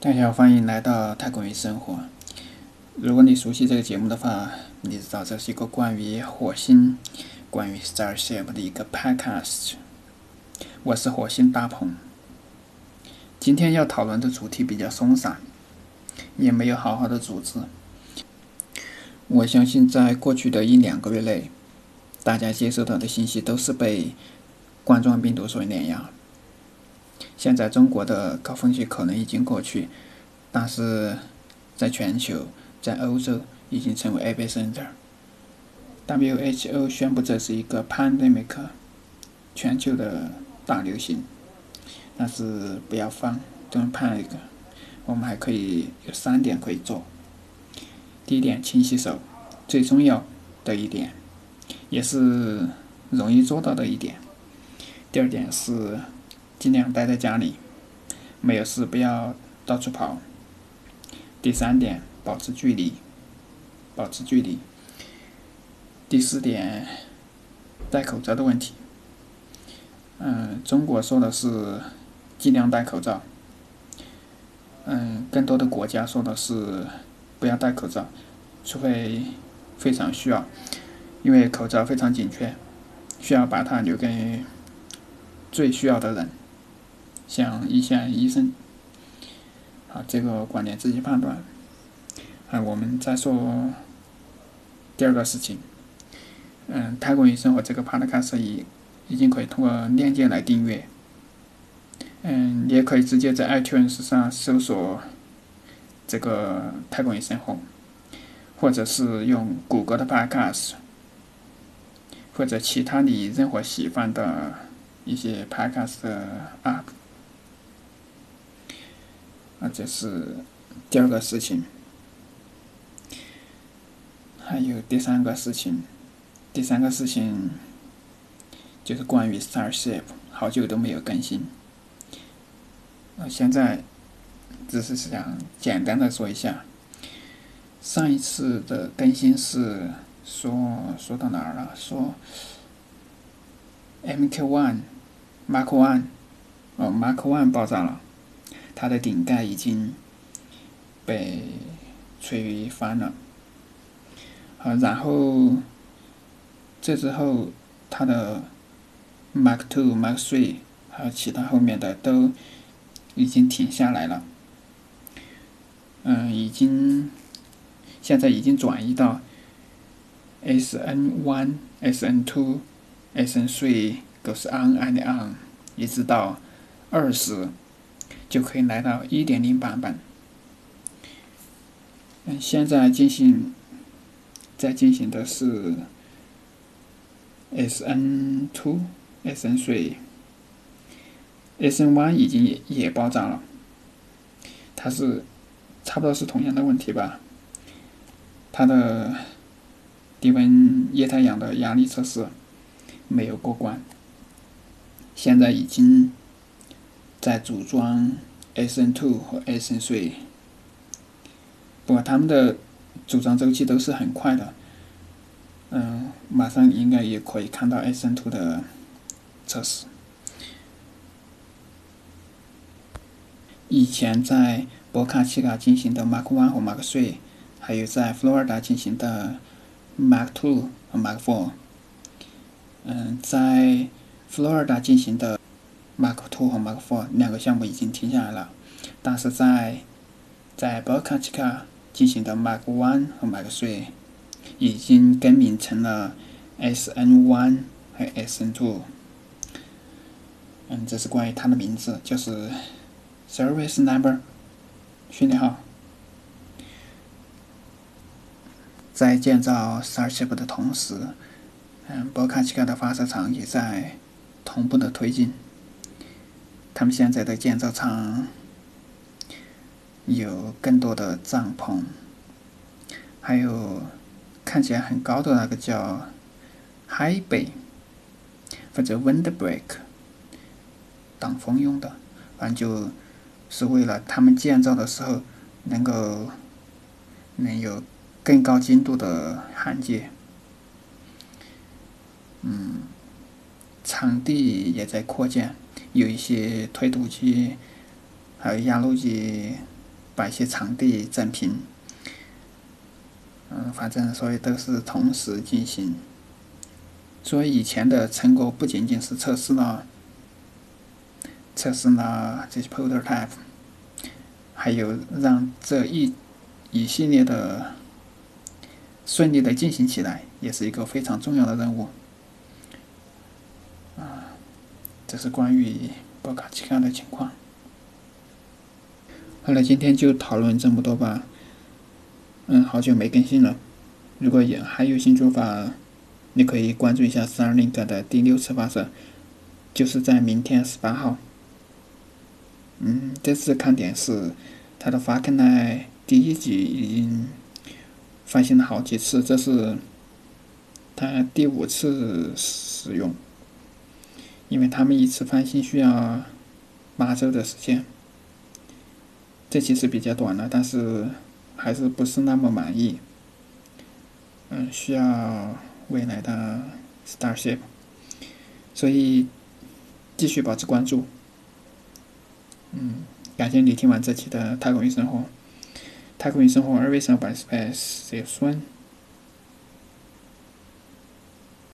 大家好，欢迎来到太空与生活。如果你熟悉这个节目的话，你知道这是一个关于火星、关于 Starship 的一个 Podcast。我是火星大鹏。今天要讨论的主题比较松散，也没有好好的组织。我相信在过去的一两个月内，大家接收到的信息都是被冠状病毒所碾压。现在中国的高峰期可能已经过去，但是在全球，在欧洲已经成为 epicenter。WHO 宣布这是一个 pandemic，全球的大流行。但是不要慌，don't panic。我们还可以有三点可以做。第一点，勤洗手，最重要的一点，也是容易做到的一点。第二点是。尽量待在家里，没有事不要到处跑。第三点，保持距离，保持距离。第四点，戴口罩的问题。嗯，中国说的是尽量戴口罩。嗯，更多的国家说的是不要戴口罩，除非非常需要，因为口罩非常紧缺，需要把它留给最需要的人。像一线医生，好，这个观点自己判断。啊，我们再说第二个事情。嗯，太空与生活这个 Podcast 已已经可以通过链接来订阅。嗯，你也可以直接在 iTunes 上搜索这个太空与生活，或者是用谷歌的 Podcast，或者其他你任何喜欢的一些 Podcast App。啊，这是第二个事情，还有第三个事情，第三个事情就是关于 Starship，好久都没有更新。啊，现在只是想简单的说一下，上一次的更新是说说到哪儿了？说 MQ One，Mark One，哦，Mark One 爆炸了。它的顶盖已经被吹翻了，好，然后这之后，它的 Mark Two、Mark Three 还有其他后面的都已经停下来了，嗯，已经现在已经转移到 SN One、SN Two、SN Three goes on and on，一直到二十。就可以来到一点零版本。嗯，现在进行在进行的是 S N two、S N three、S N one 已经也也爆炸了。它是差不多是同样的问题吧？它的低温液态氧的压力测试没有过关，现在已经。在组装 SN Two 和 SN Three，不过他们的组装周期都是很快的。嗯，马上应该也可以看到 SN Two 的测试。以前在博卡奇卡进行的 Mark One 和 Mark Three，还有在佛罗尔达进行的 Mark Two 和 Mark Four，嗯，在佛罗尔达进行的。Mark Two 和 Mark Four 两个项目已经停下来了，但是在在 Boca Chica 进行的 Mark One 和 Mark Three 已经更名成了 SN One 和 SN Two。嗯，这是关于它的名字，就是 Service Number 训练号。在建造 Starship 的同时，嗯，Boca Chica 的发射场也在同步的推进。他们现在的建造厂有更多的帐篷，还有看起来很高的那个叫 High Bay，或者 Windbreak，挡风用的，反正就是为了他们建造的时候能够能有更高精度的焊接。嗯，场地也在扩建。有一些推土机，还有压路机把一些场地整平。嗯，反正所以都是同时进行。所以以前的成果不仅仅是测试了测试了这些 prototype，还有让这一一系列的顺利的进行起来，也是一个非常重要的任务。啊，这是关于波卡期刊的情况。好了，今天就讨论这么多吧。嗯，好久没更新了。如果也还有新做法，你可以关注一下 Starlink 的第六次发射，就是在明天十八号。嗯，这次看点是它的 Falcon 9第一集已经翻新了好几次，这是它第五次使用，因为他们一次翻新需要八周的时间。这其实比较短了，但是。还是不是那么满意，嗯，需要未来的 Starship，所以继续保持关注，嗯，感谢你听完这期的太空与生活，太空与生活二维生百 space 有酸。